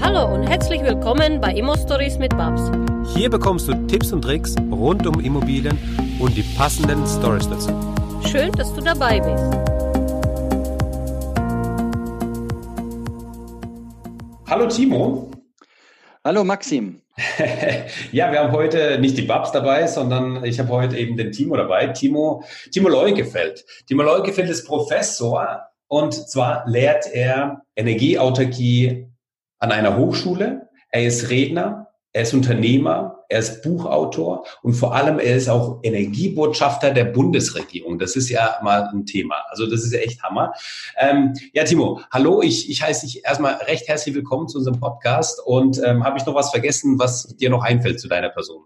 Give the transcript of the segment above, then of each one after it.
Hallo und herzlich willkommen bei Immo Stories mit Babs. Hier bekommst du Tipps und Tricks rund um Immobilien und die passenden Stories dazu. Schön, dass du dabei bist. Hallo Timo. Hallo Maxim. ja, wir haben heute nicht die Babs dabei, sondern ich habe heute eben den Timo dabei. Timo, Timo Leugefeld. Timo Leugefeld ist Professor und zwar lehrt er Energieautarkie an einer Hochschule. Er ist Redner, er ist Unternehmer, er ist Buchautor und vor allem er ist auch Energiebotschafter der Bundesregierung. Das ist ja mal ein Thema. Also das ist ja echt Hammer. Ähm, ja, Timo, hallo, ich, ich heiße dich erstmal recht herzlich willkommen zu unserem Podcast und ähm, habe ich noch was vergessen, was dir noch einfällt zu deiner Person?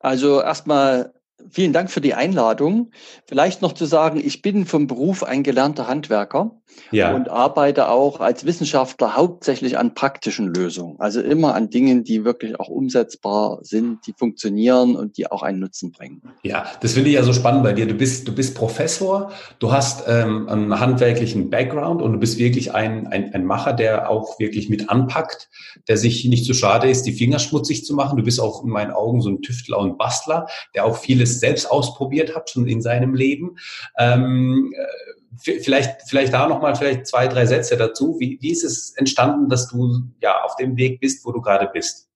Also erstmal Vielen Dank für die Einladung. Vielleicht noch zu sagen, ich bin vom Beruf ein gelernter Handwerker ja. und arbeite auch als Wissenschaftler hauptsächlich an praktischen Lösungen. Also immer an Dingen, die wirklich auch umsetzbar sind, die funktionieren und die auch einen Nutzen bringen. Ja, das finde ich ja so spannend bei dir. Du bist, du bist Professor, du hast ähm, einen handwerklichen Background und du bist wirklich ein, ein, ein Macher, der auch wirklich mit anpackt, der sich nicht zu so schade ist, die Finger schmutzig zu machen. Du bist auch in meinen Augen so ein Tüftler und Bastler, der auch viele vieles selbst ausprobiert hat, schon in seinem Leben. Ähm, äh, vielleicht, vielleicht da nochmal vielleicht zwei, drei Sätze dazu. Wie, wie ist es entstanden, dass du ja auf dem Weg bist, wo du gerade bist?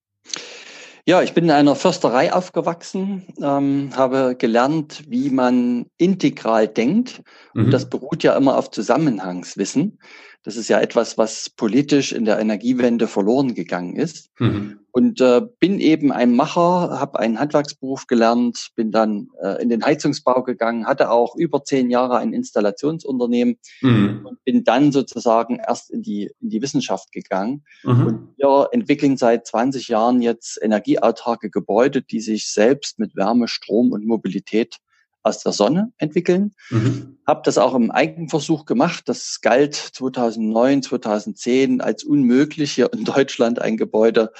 Ja, ich bin in einer Försterei aufgewachsen, ähm, habe gelernt, wie man integral denkt. Mhm. Und das beruht ja immer auf Zusammenhangswissen. Das ist ja etwas, was politisch in der Energiewende verloren gegangen ist. Mhm. Und äh, bin eben ein Macher, habe einen Handwerksberuf gelernt, bin dann äh, in den Heizungsbau gegangen, hatte auch über zehn Jahre ein Installationsunternehmen mhm. und bin dann sozusagen erst in die, in die Wissenschaft gegangen. Mhm. Und wir entwickeln seit 20 Jahren jetzt energieautarke Gebäude, die sich selbst mit Wärme, Strom und Mobilität aus der Sonne entwickeln. Mhm. Habe das auch im Eigenversuch gemacht. Das galt 2009, 2010 als unmöglich, hier in Deutschland ein Gebäude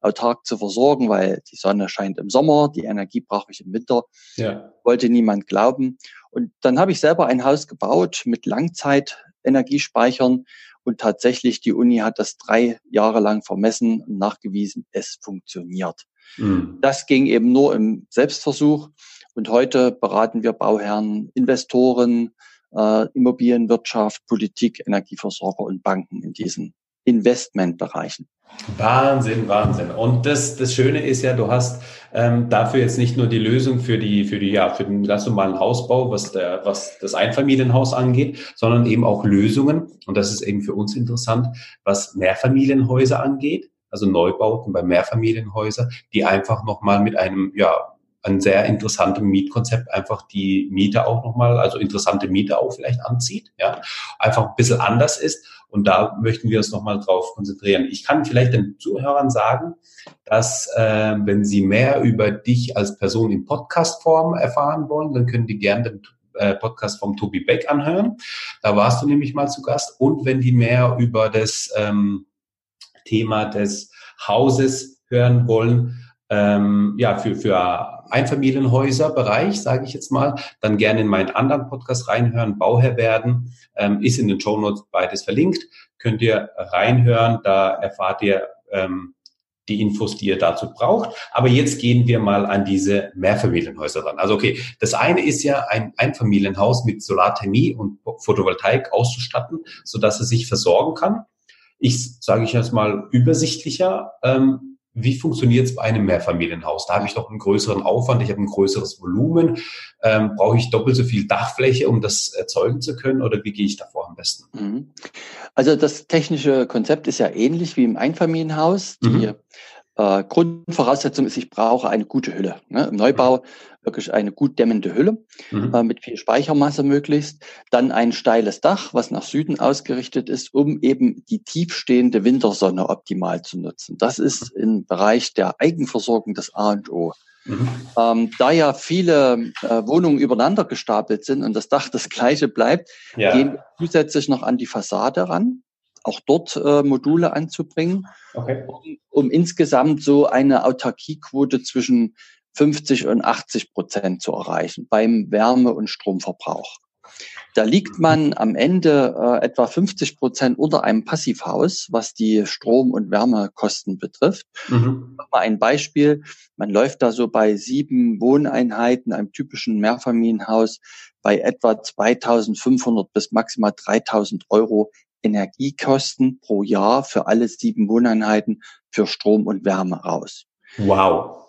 autark zu versorgen, weil die Sonne scheint im Sommer, die Energie brauche ich im Winter. Ja. Wollte niemand glauben. Und dann habe ich selber ein Haus gebaut mit Langzeitenergiespeichern und tatsächlich die Uni hat das drei Jahre lang vermessen und nachgewiesen, es funktioniert. Mhm. Das ging eben nur im Selbstversuch. Und heute beraten wir Bauherren, Investoren, äh, Immobilienwirtschaft, Politik, Energieversorger und Banken in diesen Investmentbereichen. Wahnsinn, Wahnsinn. Und das, das Schöne ist ja, du hast ähm, dafür jetzt nicht nur die Lösung für die, für die, ja, für den ganz normalen Hausbau, was der, was das Einfamilienhaus angeht, sondern eben auch Lösungen. Und das ist eben für uns interessant, was Mehrfamilienhäuser angeht, also Neubauten bei Mehrfamilienhäusern, die einfach nochmal mit einem, ja, ein sehr interessantes Mietkonzept einfach die Miete auch nochmal, also interessante Miete auch vielleicht anzieht, ja, einfach ein bisschen anders ist. Und da möchten wir uns nochmal drauf konzentrieren. Ich kann vielleicht den Zuhörern sagen, dass äh, wenn sie mehr über dich als Person in Podcast-Form erfahren wollen, dann können die gerne den äh, Podcast vom Tobi Beck anhören. Da warst du nämlich mal zu Gast. Und wenn die mehr über das ähm, Thema des Hauses hören wollen, ähm, ja, für, für Einfamilienhäuser-Bereich, sage ich jetzt mal, dann gerne in meinen anderen Podcast reinhören, Bauherr werden, ähm, ist in den Show Notes beides verlinkt, könnt ihr reinhören, da erfahrt ihr ähm, die Infos, die ihr dazu braucht. Aber jetzt gehen wir mal an diese Mehrfamilienhäuser ran. Also okay, das eine ist ja ein Einfamilienhaus mit Solarthermie und Photovoltaik auszustatten, so dass es sich versorgen kann. Ich sage ich jetzt mal übersichtlicher. Ähm, wie funktioniert es bei einem Mehrfamilienhaus? Da habe ich doch einen größeren Aufwand, ich habe ein größeres Volumen. Ähm, brauche ich doppelt so viel Dachfläche, um das erzeugen zu können? Oder wie gehe ich davor am besten? Mhm. Also das technische Konzept ist ja ähnlich wie im Einfamilienhaus. Die mhm. äh, Grundvoraussetzung ist, ich brauche eine gute Hülle. Ne? Im Neubau wirklich eine gut dämmende Hülle mhm. äh, mit viel Speichermasse möglichst. Dann ein steiles Dach, was nach Süden ausgerichtet ist, um eben die tiefstehende Wintersonne optimal zu nutzen. Das ist mhm. im Bereich der Eigenversorgung das A und O. Mhm. Ähm, da ja viele äh, Wohnungen übereinander gestapelt sind und das Dach das gleiche bleibt, ja. gehen wir zusätzlich noch an die Fassade ran, auch dort äh, Module anzubringen, okay. um, um insgesamt so eine Autarkiequote zwischen 50 und 80 Prozent zu erreichen beim Wärme- und Stromverbrauch. Da liegt man am Ende äh, etwa 50 Prozent unter einem Passivhaus, was die Strom- und Wärmekosten betrifft. Mhm. Mal ein Beispiel. Man läuft da so bei sieben Wohneinheiten, einem typischen Mehrfamilienhaus, bei etwa 2500 bis maximal 3000 Euro Energiekosten pro Jahr für alle sieben Wohneinheiten für Strom und Wärme raus. Wow.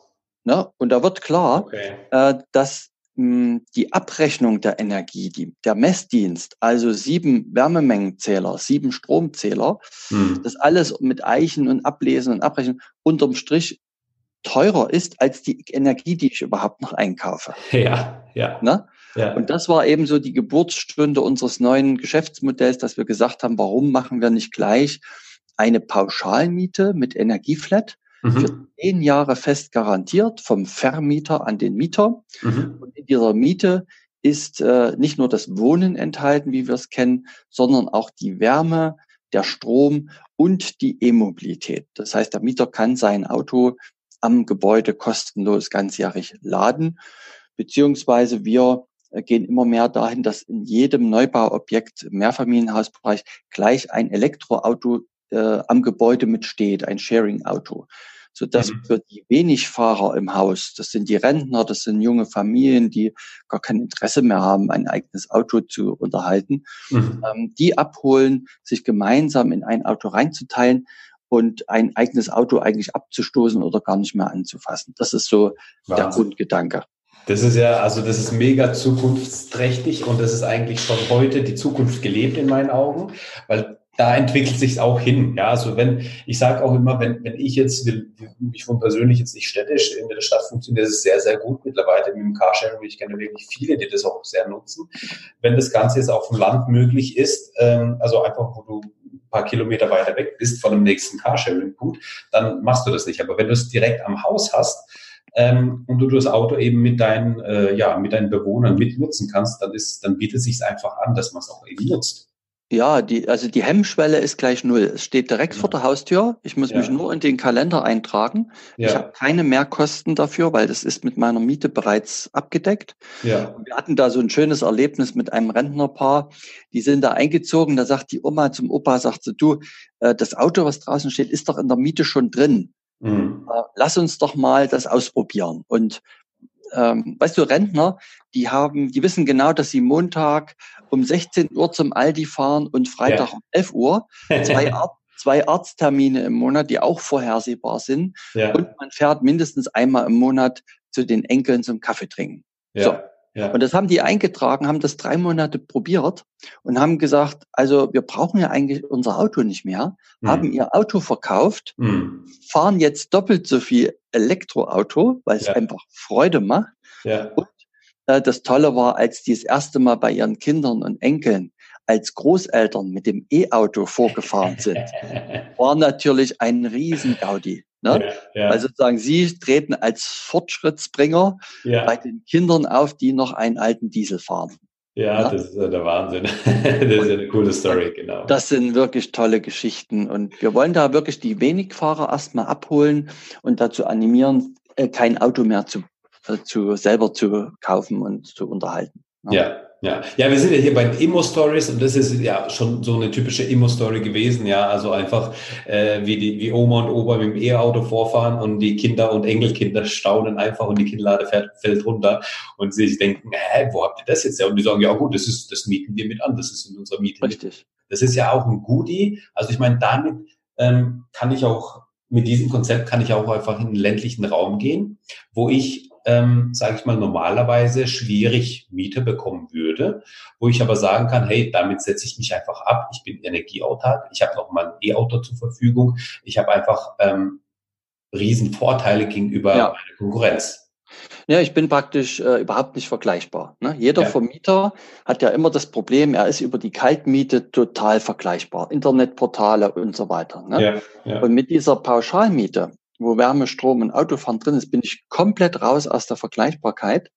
Ne? Und da wird klar, okay. äh, dass mh, die Abrechnung der Energie, die, der Messdienst, also sieben Wärmemengenzähler, sieben Stromzähler, hm. das alles mit Eichen und Ablesen und Abrechnen unterm Strich teurer ist als die Energie, die ich überhaupt noch einkaufe. Ja, ja. Ne? ja. Und das war eben so die Geburtsstunde unseres neuen Geschäftsmodells, dass wir gesagt haben, warum machen wir nicht gleich eine Pauschalmiete mit Energieflat, mhm. für zehn Jahre fest garantiert vom Vermieter an den Mieter. Mhm. Und in dieser Miete ist äh, nicht nur das Wohnen enthalten, wie wir es kennen, sondern auch die Wärme, der Strom und die E-Mobilität. Das heißt, der Mieter kann sein Auto am Gebäude kostenlos ganzjährig laden, beziehungsweise wir gehen immer mehr dahin, dass in jedem Neubauobjekt im Mehrfamilienhausbereich gleich ein Elektroauto äh, am Gebäude mitsteht, ein Sharing-Auto so dass mhm. für die wenig Fahrer im Haus, das sind die Rentner, das sind junge Familien, die gar kein Interesse mehr haben, ein eigenes Auto zu unterhalten, mhm. ähm, die abholen, sich gemeinsam in ein Auto reinzuteilen und ein eigenes Auto eigentlich abzustoßen oder gar nicht mehr anzufassen. Das ist so Wahnsinn. der Grundgedanke. Das ist ja, also das ist mega zukunftsträchtig und das ist eigentlich schon heute die Zukunft gelebt in meinen Augen, weil da entwickelt sich auch hin. Ja, also wenn, ich sage auch immer, wenn, wenn ich jetzt, will, ich wohne persönlich jetzt nicht städtisch, in der Stadt funktioniert das sehr, sehr gut mittlerweile mit dem Carsharing. Ich kenne wirklich viele, die das auch sehr nutzen. Wenn das Ganze jetzt auf dem Land möglich ist, ähm, also einfach, wo du ein paar Kilometer weiter weg bist von dem nächsten Carsharing, gut, dann machst du das nicht. Aber wenn du es direkt am Haus hast, ähm, und du das Auto eben mit deinen, äh, ja, mit deinen Bewohnern mitnutzen kannst, dann ist, dann bietet es sich einfach an, dass man es auch eben nutzt. Ja, die, also die Hemmschwelle ist gleich null. Es steht direkt ja. vor der Haustür. Ich muss ja. mich nur in den Kalender eintragen. Ja. Ich habe keine Mehrkosten dafür, weil das ist mit meiner Miete bereits abgedeckt. Ja. Wir hatten da so ein schönes Erlebnis mit einem Rentnerpaar. Die sind da eingezogen. Da sagt die Oma zum Opa, sagt sie, du, äh, das Auto, was draußen steht, ist doch in der Miete schon drin. Mhm. Äh, lass uns doch mal das ausprobieren. Und ähm, weißt du, Rentner, die haben, die wissen genau, dass sie Montag um 16 Uhr zum Aldi fahren und Freitag ja. um 11 Uhr. Zwei, Ar zwei Arzttermine im Monat, die auch vorhersehbar sind. Ja. Und man fährt mindestens einmal im Monat zu den Enkeln zum Kaffee trinken. Ja. So. Ja. Und das haben die eingetragen, haben das drei Monate probiert und haben gesagt, also wir brauchen ja eigentlich unser Auto nicht mehr, mhm. haben ihr Auto verkauft, mhm. fahren jetzt doppelt so viel Elektroauto, weil es ja. einfach Freude macht. Ja. Und äh, das Tolle war, als die das erste Mal bei ihren Kindern und Enkeln als Großeltern mit dem E-Auto vorgefahren sind, war natürlich ein Riesengaudi. Ne? Ja, ja. Weil sozusagen sie treten als Fortschrittsbringer ja. bei den Kindern auf, die noch einen alten Diesel fahren. Ja, ja, das ist ja der Wahnsinn. das ist ja eine coole Story, genau. Das sind wirklich tolle Geschichten. Und wir wollen da wirklich die Wenigfahrer erstmal abholen und dazu animieren, äh, kein Auto mehr zu, äh, zu selber zu kaufen und zu unterhalten. Ne? Ja, ja, ja, wir sind ja hier bei Immo-Stories und das ist ja schon so eine typische Immo-Story gewesen, ja, also einfach äh, wie die wie Oma und Opa mit dem E-Auto vorfahren und die Kinder und Enkelkinder staunen einfach und die Kinnlade fährt, fällt runter und sie sich denken, hä, wo habt ihr das jetzt ja? Und die sagen, ja gut, das ist, das mieten wir mit an, das ist in unserer Miete. Richtig. Das ist ja auch ein Goodie. Also ich meine, damit ähm, kann ich auch mit diesem Konzept kann ich auch einfach in den ländlichen Raum gehen, wo ich ähm, sage ich mal, normalerweise schwierig Miete bekommen würde, wo ich aber sagen kann, hey, damit setze ich mich einfach ab, ich bin energieautark, ich habe noch mal ein E-Auto zur Verfügung, ich habe einfach ähm, Riesenvorteile gegenüber ja. meiner Konkurrenz. Ja, ich bin praktisch äh, überhaupt nicht vergleichbar. Ne? Jeder ja. Vermieter hat ja immer das Problem, er ist über die Kaltmiete total vergleichbar. Internetportale und so weiter. Ne? Ja, ja. Und mit dieser Pauschalmiete wo Wärme, Strom und Autofahren drin ist, bin ich komplett raus aus der Vergleichbarkeit.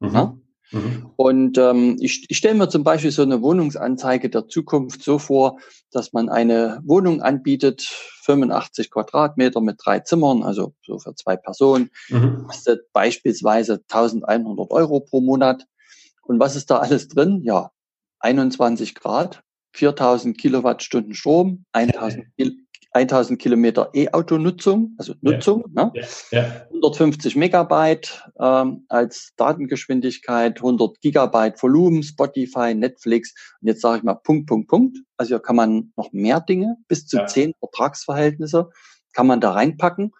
Mhm. Ja? Mhm. Und ähm, ich, ich stelle mir zum Beispiel so eine Wohnungsanzeige der Zukunft so vor, dass man eine Wohnung anbietet, 85 Quadratmeter mit drei Zimmern, also so für zwei Personen, mhm. kostet beispielsweise 1100 Euro pro Monat. Und was ist da alles drin? Ja, 21 Grad, 4000 Kilowattstunden Strom, 1000, 1000 Kilometer E-Auto-Nutzung, also Nutzung, ja. Ne? Ja. Ja. 150 Megabyte ähm, als Datengeschwindigkeit, 100 Gigabyte Volumen, Spotify, Netflix und jetzt sage ich mal Punkt, Punkt, Punkt. Also hier kann man noch mehr Dinge, bis zu zehn Vertragsverhältnisse kann man da reinpacken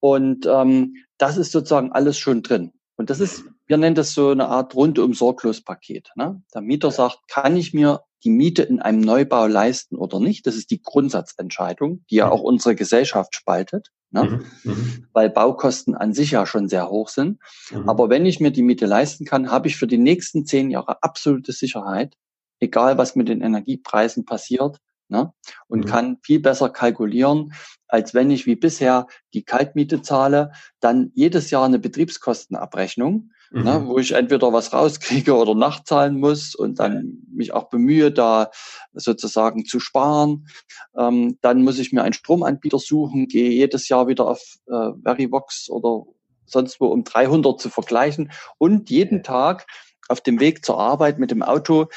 und ähm, das ist sozusagen alles schon drin. Und das ist, wir nennen das so eine Art rundum sorglos Paket. Ne? Der Mieter sagt, kann ich mir die Miete in einem Neubau leisten oder nicht? Das ist die Grundsatzentscheidung, die ja mhm. auch unsere Gesellschaft spaltet, ne? Mhm. mhm. weil Baukosten an sich ja schon sehr hoch sind. Mhm. Aber wenn ich mir die Miete leisten kann, habe ich für die nächsten zehn Jahre absolute Sicherheit, egal was mit den Energiepreisen passiert, ne? und mhm. kann viel besser kalkulieren, als wenn ich wie bisher die Kaltmiete zahle, dann jedes Jahr eine Betriebskostenabrechnung, mhm. ne, wo ich entweder was rauskriege oder nachzahlen muss und dann mich auch bemühe, da sozusagen zu sparen. Ähm, dann muss ich mir einen Stromanbieter suchen, gehe jedes Jahr wieder auf äh, Verivox oder sonst wo um 300 zu vergleichen und jeden Tag auf dem Weg zur Arbeit mit dem Auto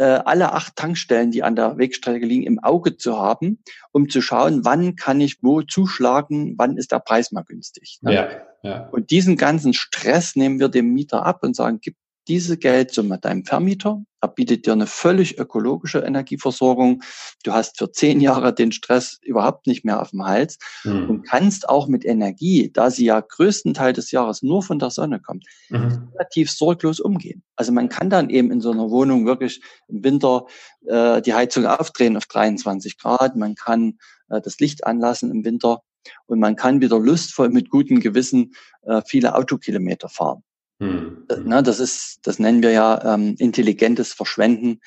äh, alle acht Tankstellen, die an der Wegstrecke liegen, im Auge zu haben, um zu schauen, wann kann ich wo zuschlagen, wann ist der Preis mal günstig. Ne? Ja, ja. Und diesen ganzen Stress nehmen wir dem Mieter ab und sagen, gib diese Geldsumme deinem Vermieter. Er bietet dir eine völlig ökologische Energieversorgung. Du hast für zehn Jahre den Stress überhaupt nicht mehr auf dem Hals mhm. und kannst auch mit Energie, da sie ja größten Teil des Jahres nur von der Sonne kommt, mhm. relativ sorglos umgehen. Also man kann dann eben in so einer Wohnung wirklich im Winter äh, die Heizung aufdrehen auf 23 Grad. Man kann äh, das Licht anlassen im Winter und man kann wieder lustvoll mit gutem Gewissen äh, viele Autokilometer fahren. Hm. Na, das ist, das nennen wir ja ähm, intelligentes Verschwenden,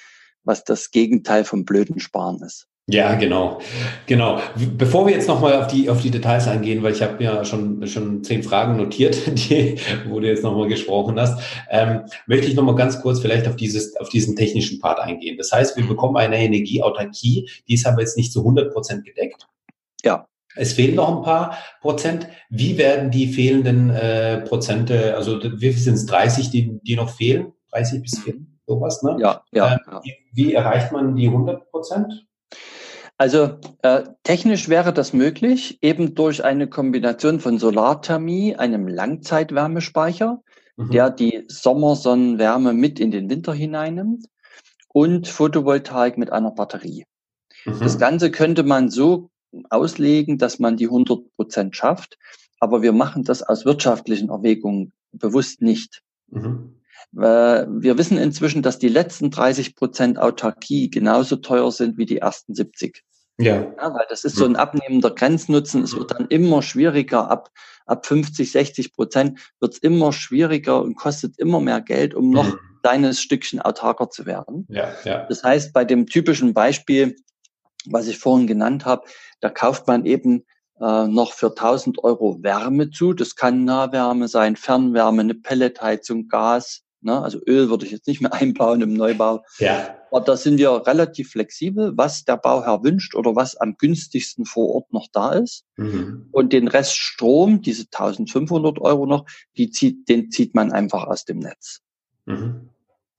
was das Gegenteil vom blöden Sparen ist. Ja, genau, genau. Bevor wir jetzt nochmal auf die auf die Details eingehen, weil ich habe ja schon schon zehn Fragen notiert, die, wo du jetzt nochmal gesprochen hast, ähm, möchte ich nochmal ganz kurz vielleicht auf dieses auf diesen technischen Part eingehen. Das heißt, wir bekommen eine Energieautarkie, die ist aber jetzt nicht zu 100 Prozent gedeckt. Ja. Es fehlen noch ein paar Prozent. Wie werden die fehlenden äh, Prozente, also wie sind es, 30, die, die noch fehlen? 30 bis 4, sowas, ne? Ja, ja. Ähm, wie, wie, erreicht man die 100 Prozent? Also äh, technisch wäre das möglich, eben durch eine Kombination von Solarthermie, einem Langzeitwärmespeicher, mhm. der die Sommersonnenwärme mit in den Winter hineinnimmt, und Photovoltaik mit einer Batterie. Mhm. Das Ganze könnte man so auslegen, dass man die 100 Prozent schafft. Aber wir machen das aus wirtschaftlichen Erwägungen bewusst nicht. Mhm. Wir wissen inzwischen, dass die letzten 30 Prozent Autarkie genauso teuer sind wie die ersten 70. Ja. ja. weil das ist so ein abnehmender Grenznutzen. Es wird dann immer schwieriger. Ab, ab 50, 60 Prozent wird es immer schwieriger und kostet immer mehr Geld, um noch mhm. kleines Stückchen autarker zu werden. Ja, ja. Das heißt, bei dem typischen Beispiel, was ich vorhin genannt habe, da kauft man eben äh, noch für 1000 Euro Wärme zu. Das kann Nahwärme sein, Fernwärme, eine Pelletheizung, Gas. Ne? Also Öl würde ich jetzt nicht mehr einbauen im Neubau. Ja. Aber da sind wir relativ flexibel, was der Bauherr wünscht oder was am günstigsten vor Ort noch da ist. Mhm. Und den Rest Strom, diese 1500 Euro noch, die zieht, den zieht man einfach aus dem Netz. Mhm.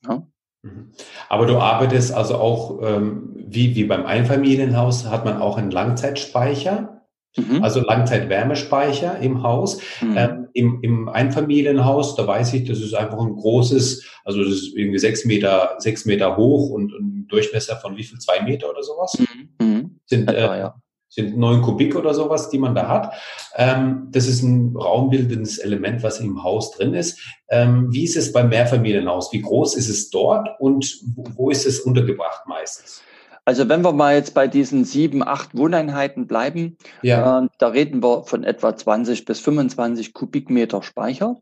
Ja? Mhm. Aber du arbeitest also auch, ähm, wie, wie beim Einfamilienhaus, hat man auch einen Langzeitspeicher, mhm. also Langzeitwärmespeicher im Haus. Mhm. Ähm, im, Im Einfamilienhaus, da weiß ich, das ist einfach ein großes, also das ist irgendwie sechs Meter, sechs Meter hoch und ein Durchmesser von wie viel? Zwei Meter oder sowas? Mhm. mhm. Sind, äh, ja sind neun Kubik oder sowas, die man da hat. Ähm, das ist ein raumbildendes Element, was im Haus drin ist. Ähm, wie ist es beim Mehrfamilienhaus? Wie groß ist es dort und wo, ist es untergebracht meistens? Also wenn wir mal jetzt bei diesen sieben, acht Wohneinheiten bleiben, ja. äh, da reden wir von etwa 20 bis 25 Kubikmeter Speicher,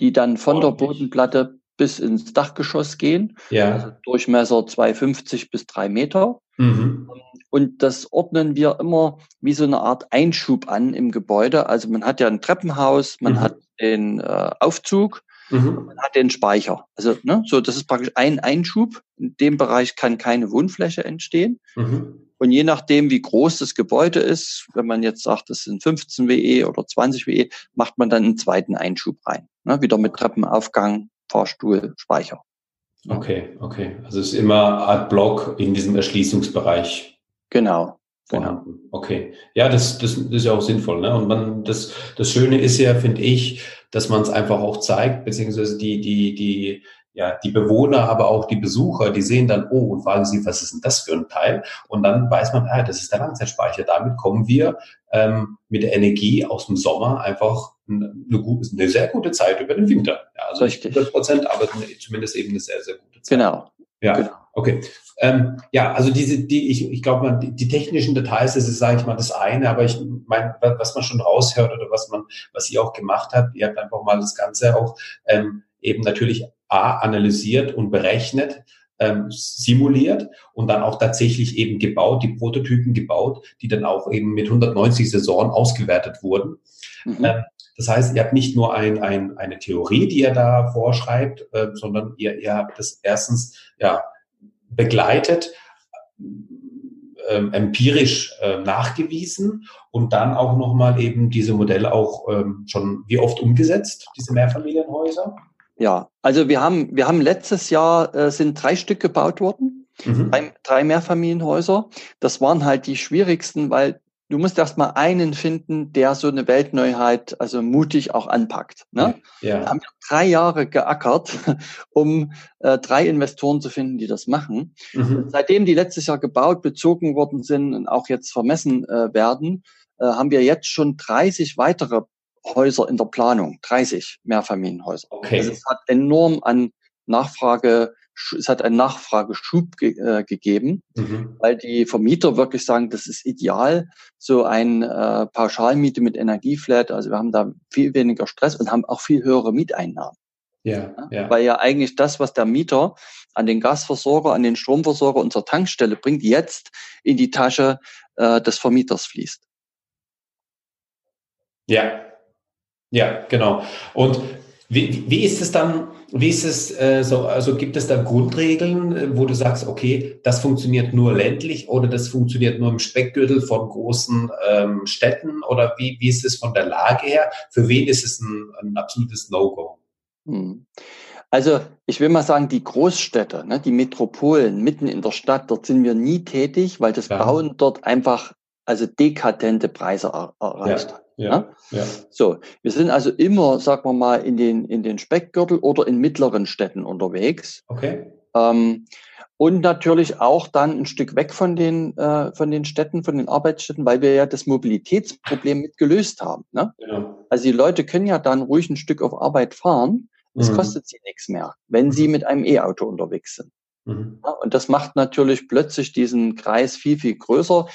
die dann von Ordentlich. der Bodenplatte bis ins Dachgeschoss gehen. Ja. Also Durchmesser 250 bis drei Meter. Mhm. Und das ordnen wir immer wie so eine Art Einschub an im Gebäude. Also man hat ja ein Treppenhaus, man mhm. hat den äh, Aufzug, mhm. man hat den Speicher. Also ne, so das ist praktisch ein Einschub. In dem Bereich kann keine Wohnfläche entstehen. Mhm. Und je nachdem, wie groß das Gebäude ist, wenn man jetzt sagt, das sind 15 WE oder 20 WE, macht man dann einen zweiten Einschub rein. Ne, wieder mit Treppenaufgang, Fahrstuhl, Speicher. Okay, okay. Also es ist immer Art Block in diesem Erschließungsbereich. Genau. Genau. Okay. Ja, das, das, das ist ja auch sinnvoll. Ne? Und man, das, das Schöne ist ja, finde ich, dass man es einfach auch zeigt, beziehungsweise die, die, die, ja, die Bewohner, aber auch die Besucher, die sehen dann, oh, und fragen sie, was ist denn das für ein Teil? Und dann weiß man, ah, das ist der Langzeitspeicher. Damit kommen wir ähm, mit der Energie aus dem Sommer einfach eine, gute, eine sehr gute Zeit über den Winter. Ja, also Richtig. 100 Prozent, aber zumindest eben eine sehr, sehr gute Zeit. Genau. Ja, genau. okay. Ähm, ja, also diese, die, ich, ich glaube, die, die technischen Details, das ist, sage ich mal, das eine, aber ich meine, was man schon raushört oder was man, was ihr auch gemacht habt, ihr habt einfach mal das Ganze auch ähm, eben natürlich A, analysiert und berechnet, ähm, simuliert und dann auch tatsächlich eben gebaut, die Prototypen gebaut, die dann auch eben mit 190 Saisonen ausgewertet wurden. Mhm. Ähm, das heißt, ihr habt nicht nur ein, ein, eine Theorie, die ihr da vorschreibt, äh, sondern ihr, ihr habt das erstens ja begleitet, ähm, empirisch äh, nachgewiesen und dann auch nochmal eben diese Modelle auch ähm, schon wie oft umgesetzt, diese Mehrfamilienhäuser? Ja, also wir haben, wir haben letztes Jahr äh, sind drei Stück gebaut worden, mhm. drei, drei Mehrfamilienhäuser. Das waren halt die schwierigsten, weil du musst erst mal einen finden, der so eine Weltneuheit, also mutig auch anpackt. Ne? Ja. Wir haben drei Jahre geackert, um äh, drei Investoren zu finden, die das machen. Mhm. Seitdem die letztes Jahr gebaut, bezogen worden sind und auch jetzt vermessen äh, werden, äh, haben wir jetzt schon 30 weitere Häuser in der Planung. 30 Mehrfamilienhäuser. Okay. Also es hat enorm an Nachfrage es hat einen Nachfrageschub ge äh, gegeben, mhm. weil die Vermieter wirklich sagen, das ist ideal, so ein äh, Pauschalmiete mit Energieflat. Also wir haben da viel weniger Stress und haben auch viel höhere Mieteinnahmen. Ja, ja. Weil ja eigentlich das, was der Mieter an den Gasversorger, an den Stromversorger unserer Tankstelle bringt, jetzt in die Tasche äh, des Vermieters fließt. Ja, ja, genau. Und wie, wie ist es dann, wie ist es äh, so, also gibt es da Grundregeln, äh, wo du sagst, okay, das funktioniert nur ländlich oder das funktioniert nur im Speckgürtel von großen ähm, Städten oder wie, wie ist es von der Lage her? Für wen ist es ein, ein absolutes No-Go? Hm. Also ich will mal sagen, die Großstädte, ne, die Metropolen mitten in der Stadt, dort sind wir nie tätig, weil das ja. Bauen dort einfach also dekadente Preise er erreicht. Ja. Ja, ja. So, wir sind also immer, sagen wir mal, in den, in den Speckgürtel oder in mittleren Städten unterwegs. Okay. Ähm, und natürlich auch dann ein Stück weg von den, äh, von den Städten, von den Arbeitsstätten, weil wir ja das Mobilitätsproblem mit gelöst haben. Ne? Genau. Also die Leute können ja dann ruhig ein Stück auf Arbeit fahren. Es mhm. kostet sie nichts mehr, wenn mhm. sie mit einem E-Auto unterwegs sind. Mhm. Ja, und das macht natürlich plötzlich diesen Kreis viel, viel größer.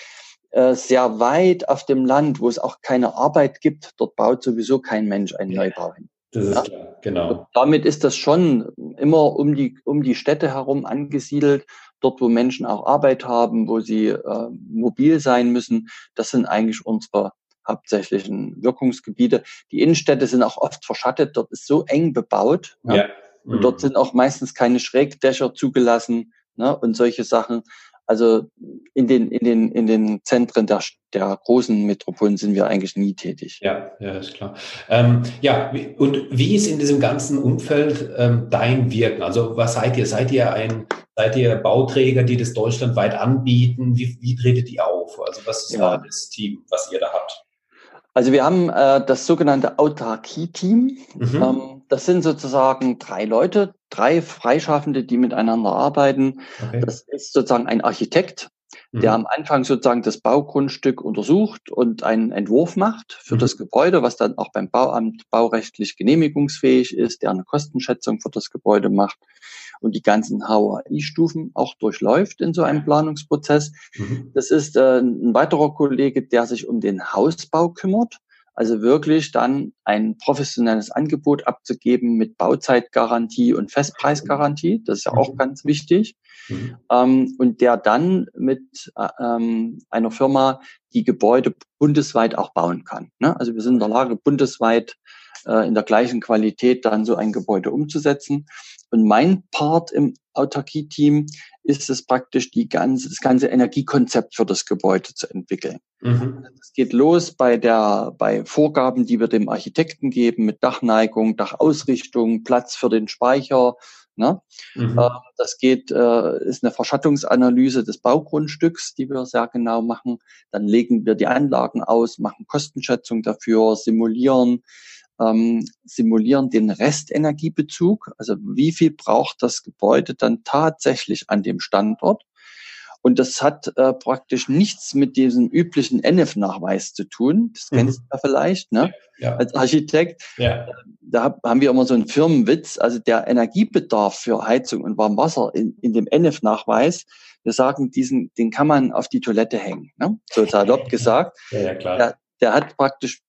Äh, sehr weit auf dem Land, wo es auch keine Arbeit gibt, dort baut sowieso kein Mensch einen Neubau hin. Das ist ja? klar, genau. Und damit ist das schon immer um die, um die Städte herum angesiedelt, dort wo Menschen auch Arbeit haben, wo sie äh, mobil sein müssen. Das sind eigentlich unsere hauptsächlichen Wirkungsgebiete. Die Innenstädte sind auch oft verschattet, dort ist so eng bebaut. Ja. ja. Und mhm. dort sind auch meistens keine Schrägdächer zugelassen ne, und solche Sachen. Also in den, in den, in den Zentren der, der großen Metropolen sind wir eigentlich nie tätig. Ja, ja, ist klar. Ähm, ja, und wie ist in diesem ganzen Umfeld ähm, dein Wirken? Also was seid ihr? Seid ihr ein, seid ihr Bauträger, die das deutschlandweit anbieten? Wie, wie tretet ihr auf? Also was ist ja. das Team, was ihr da habt? Also wir haben äh, das sogenannte Autarkie-Team. Mhm. Ähm, das sind sozusagen drei Leute, drei Freischaffende, die miteinander arbeiten. Okay. Das ist sozusagen ein Architekt, der mhm. am Anfang sozusagen das Baugrundstück untersucht und einen Entwurf macht für mhm. das Gebäude, was dann auch beim Bauamt baurechtlich genehmigungsfähig ist, der eine Kostenschätzung für das Gebäude macht und die ganzen HOI-Stufen auch durchläuft in so einem Planungsprozess. Mhm. Das ist äh, ein weiterer Kollege, der sich um den Hausbau kümmert. Also wirklich dann ein professionelles Angebot abzugeben mit Bauzeitgarantie und Festpreisgarantie. Das ist ja auch mhm. ganz wichtig. Mhm. Ähm, und der dann mit äh, ähm, einer Firma die Gebäude bundesweit auch bauen kann. Ne? Also wir sind in der Lage, bundesweit äh, in der gleichen Qualität dann so ein Gebäude umzusetzen. Und mein Part im Autarkie-Team ist es praktisch, die ganze, das ganze Energiekonzept für das Gebäude zu entwickeln. Mhm. Das geht los bei der, bei Vorgaben, die wir dem Architekten geben, mit Dachneigung, Dachausrichtung, Platz für den Speicher, Ne? Mhm. Äh, das geht, äh, ist eine Verschattungsanalyse des Baugrundstücks, die wir sehr genau machen. Dann legen wir die Anlagen aus, machen Kostenschätzung dafür, simulieren, ähm, simulieren den Restenergiebezug, also wie viel braucht das Gebäude dann tatsächlich an dem Standort. Und das hat äh, praktisch nichts mit diesem üblichen NF-Nachweis zu tun. Das mhm. kennst du ja vielleicht, ne? Ja. Als Architekt. Ja. Da haben wir immer so einen Firmenwitz. Also der Energiebedarf für Heizung und Warmwasser in, in dem NF-Nachweis, wir sagen, diesen, den kann man auf die Toilette hängen. Ne? So salopp gesagt. Ja, ja klar. Der, der hat praktisch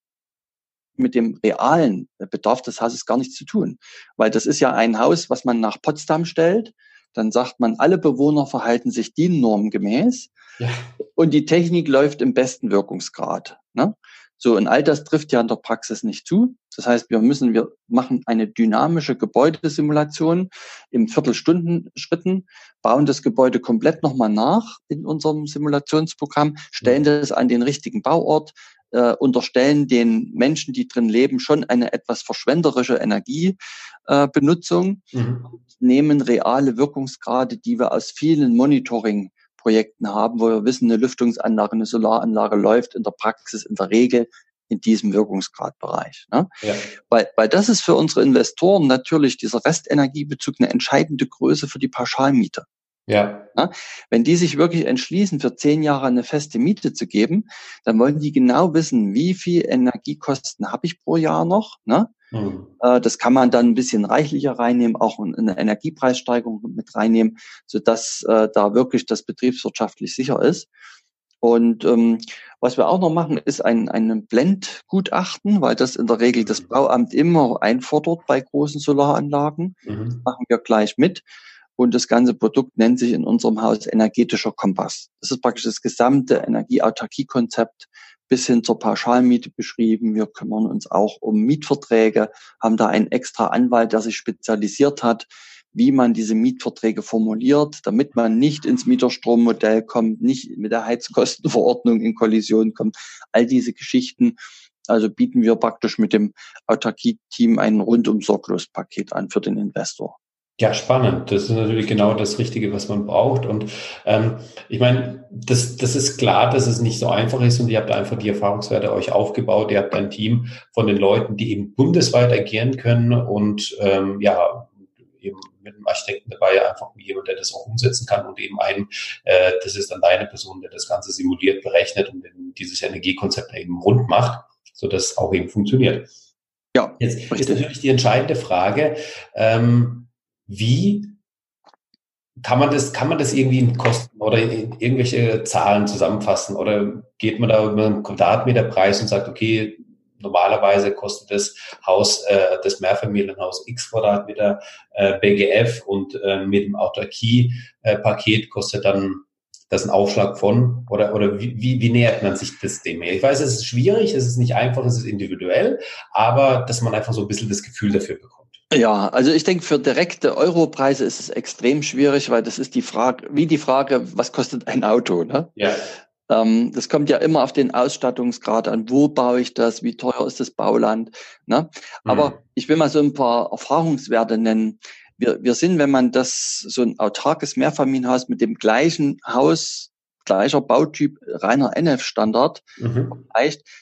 mit dem realen Bedarf des Hauses gar nichts zu tun. Weil das ist ja ein Haus, was man nach Potsdam stellt. Dann sagt man, alle Bewohner verhalten sich DIN-Norm gemäß. Ja. Und die Technik läuft im besten Wirkungsgrad. Ne? So, und all das trifft ja in der Praxis nicht zu. Das heißt, wir müssen, wir machen eine dynamische Gebäudesimulation im Viertelstundenschritten, bauen das Gebäude komplett nochmal nach in unserem Simulationsprogramm, stellen das an den richtigen Bauort, äh, unterstellen den Menschen, die drin leben, schon eine etwas verschwenderische Energiebenutzung, äh, mhm. nehmen reale Wirkungsgrade, die wir aus vielen Monitoring-Projekten haben, wo wir wissen, eine Lüftungsanlage, eine Solaranlage läuft in der Praxis in der Regel in diesem Wirkungsgradbereich. Ne? Ja. Weil, weil das ist für unsere Investoren natürlich dieser Restenergiebezug eine entscheidende Größe für die Pauschalmiete. Ja. ja. Wenn die sich wirklich entschließen, für zehn Jahre eine feste Miete zu geben, dann wollen die genau wissen, wie viel Energiekosten habe ich pro Jahr noch. Ne? Mhm. Äh, das kann man dann ein bisschen reichlicher reinnehmen, auch eine Energiepreissteigerung mit reinnehmen, sodass äh, da wirklich das betriebswirtschaftlich sicher ist. Und ähm, was wir auch noch machen, ist ein, ein Blendgutachten, weil das in der Regel das Bauamt immer einfordert bei großen Solaranlagen. Mhm. machen wir gleich mit. Und das ganze Produkt nennt sich in unserem Haus energetischer Kompass. Das ist praktisch das gesamte Energieautarkie-Konzept bis hin zur Pauschalmiete beschrieben. Wir kümmern uns auch um Mietverträge, haben da einen extra Anwalt, der sich spezialisiert hat, wie man diese Mietverträge formuliert, damit man nicht ins Mieterstrommodell kommt, nicht mit der Heizkostenverordnung in Kollision kommt. All diese Geschichten. Also bieten wir praktisch mit dem Autarkie-Team ein rundum sorglos Paket an für den Investor. Ja, spannend. Das ist natürlich genau das Richtige, was man braucht. Und ähm, ich meine, das, das ist klar, dass es nicht so einfach ist und ihr habt einfach die Erfahrungswerte euch aufgebaut. Ihr habt ein Team von den Leuten, die eben bundesweit agieren können und ähm, ja, eben mit einem Architekten dabei, einfach jemand, der das auch umsetzen kann und eben ein, äh, das ist dann deine Person, der das Ganze simuliert, berechnet und dieses Energiekonzept eben rund macht, so dass auch eben funktioniert. Ja. Jetzt ist natürlich die entscheidende Frage, ähm, wie kann man das, kann man das irgendwie in Kosten oder in irgendwelche Zahlen zusammenfassen? Oder geht man da über einen Quadratmeterpreis und sagt, okay, normalerweise kostet das Haus, äh, das Mehrfamilienhaus X Quadratmeter äh, BGF und äh, mit dem Autarkie-Paket kostet dann das ein Aufschlag von? Oder, oder wie, wie, wie nähert man sich das dem? Ich weiß, es ist schwierig, es ist nicht einfach, es ist individuell, aber dass man einfach so ein bisschen das Gefühl dafür bekommt. Ja, also ich denke, für direkte Europreise ist es extrem schwierig, weil das ist die Frage, wie die Frage, was kostet ein Auto? Ne? Ja. Ähm, das kommt ja immer auf den Ausstattungsgrad an. Wo baue ich das? Wie teuer ist das Bauland? Ne? Aber mhm. ich will mal so ein paar Erfahrungswerte nennen. Wir, wir sind, wenn man das so ein autarkes Mehrfamilienhaus mit dem gleichen Haus gleicher Bautyp reiner NF-Standard mhm.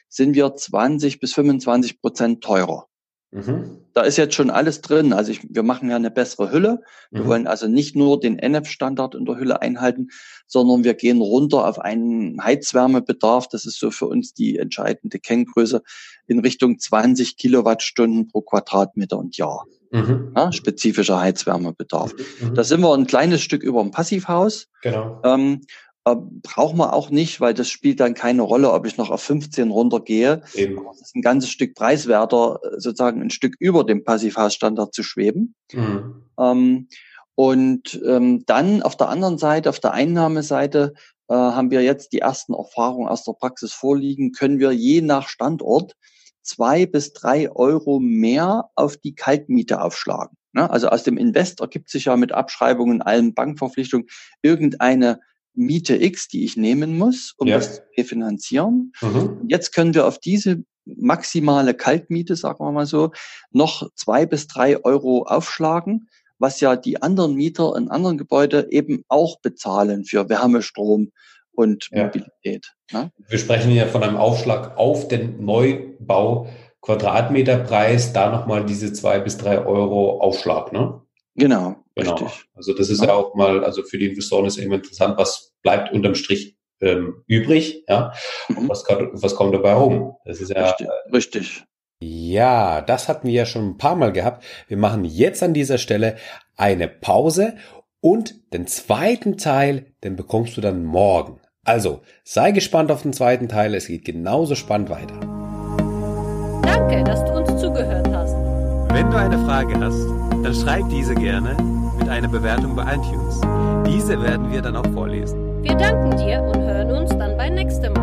sind wir 20 bis 25 Prozent teurer. Mhm. Da ist jetzt schon alles drin. Also ich, wir machen ja eine bessere Hülle. Wir mhm. wollen also nicht nur den NF-Standard in der Hülle einhalten, sondern wir gehen runter auf einen Heizwärmebedarf. Das ist so für uns die entscheidende Kenngröße in Richtung 20 Kilowattstunden pro Quadratmeter und Jahr. Mhm. Ja, spezifischer Heizwärmebedarf. Mhm. Da sind wir ein kleines Stück über dem Passivhaus. Genau. Ähm, äh, braucht man auch nicht, weil das spielt dann keine Rolle, ob ich noch auf 15 runtergehe. Eben. Das ist ein ganzes Stück preiswerter, äh, sozusagen ein Stück über dem Passivhausstandard zu schweben. Mhm. Ähm, und ähm, dann auf der anderen Seite, auf der Einnahmeseite, äh, haben wir jetzt die ersten Erfahrungen aus der Praxis vorliegen, können wir je nach Standort zwei bis drei Euro mehr auf die Kaltmiete aufschlagen. Ne? Also aus dem Invest ergibt sich ja mit Abschreibungen, allen Bankverpflichtungen irgendeine Miete X, die ich nehmen muss, um ja. das zu refinanzieren. Mhm. Jetzt können wir auf diese maximale Kaltmiete, sagen wir mal so, noch zwei bis drei Euro aufschlagen, was ja die anderen Mieter in anderen Gebäuden eben auch bezahlen für Wärme, Strom und ja. Mobilität. Ne? Wir sprechen ja von einem Aufschlag auf den Neubau Quadratmeterpreis, da nochmal diese zwei bis drei Euro Aufschlag, ne? Genau, genau. Richtig. Also das ist ja. ja auch mal, also für die Investoren ist eben interessant, was bleibt unterm Strich ähm, übrig, ja, mhm. und was, was kommt dabei rum. Das ist ja richtig. richtig. Ja, das hatten wir ja schon ein paar Mal gehabt. Wir machen jetzt an dieser Stelle eine Pause und den zweiten Teil, den bekommst du dann morgen. Also, sei gespannt auf den zweiten Teil, es geht genauso spannend weiter. Danke, dass du uns zugehört hast. Wenn du eine Frage hast, dann schreib diese gerne mit einer Bewertung bei iTunes. Diese werden wir dann auch vorlesen. Wir danken dir und hören uns dann beim nächsten Mal.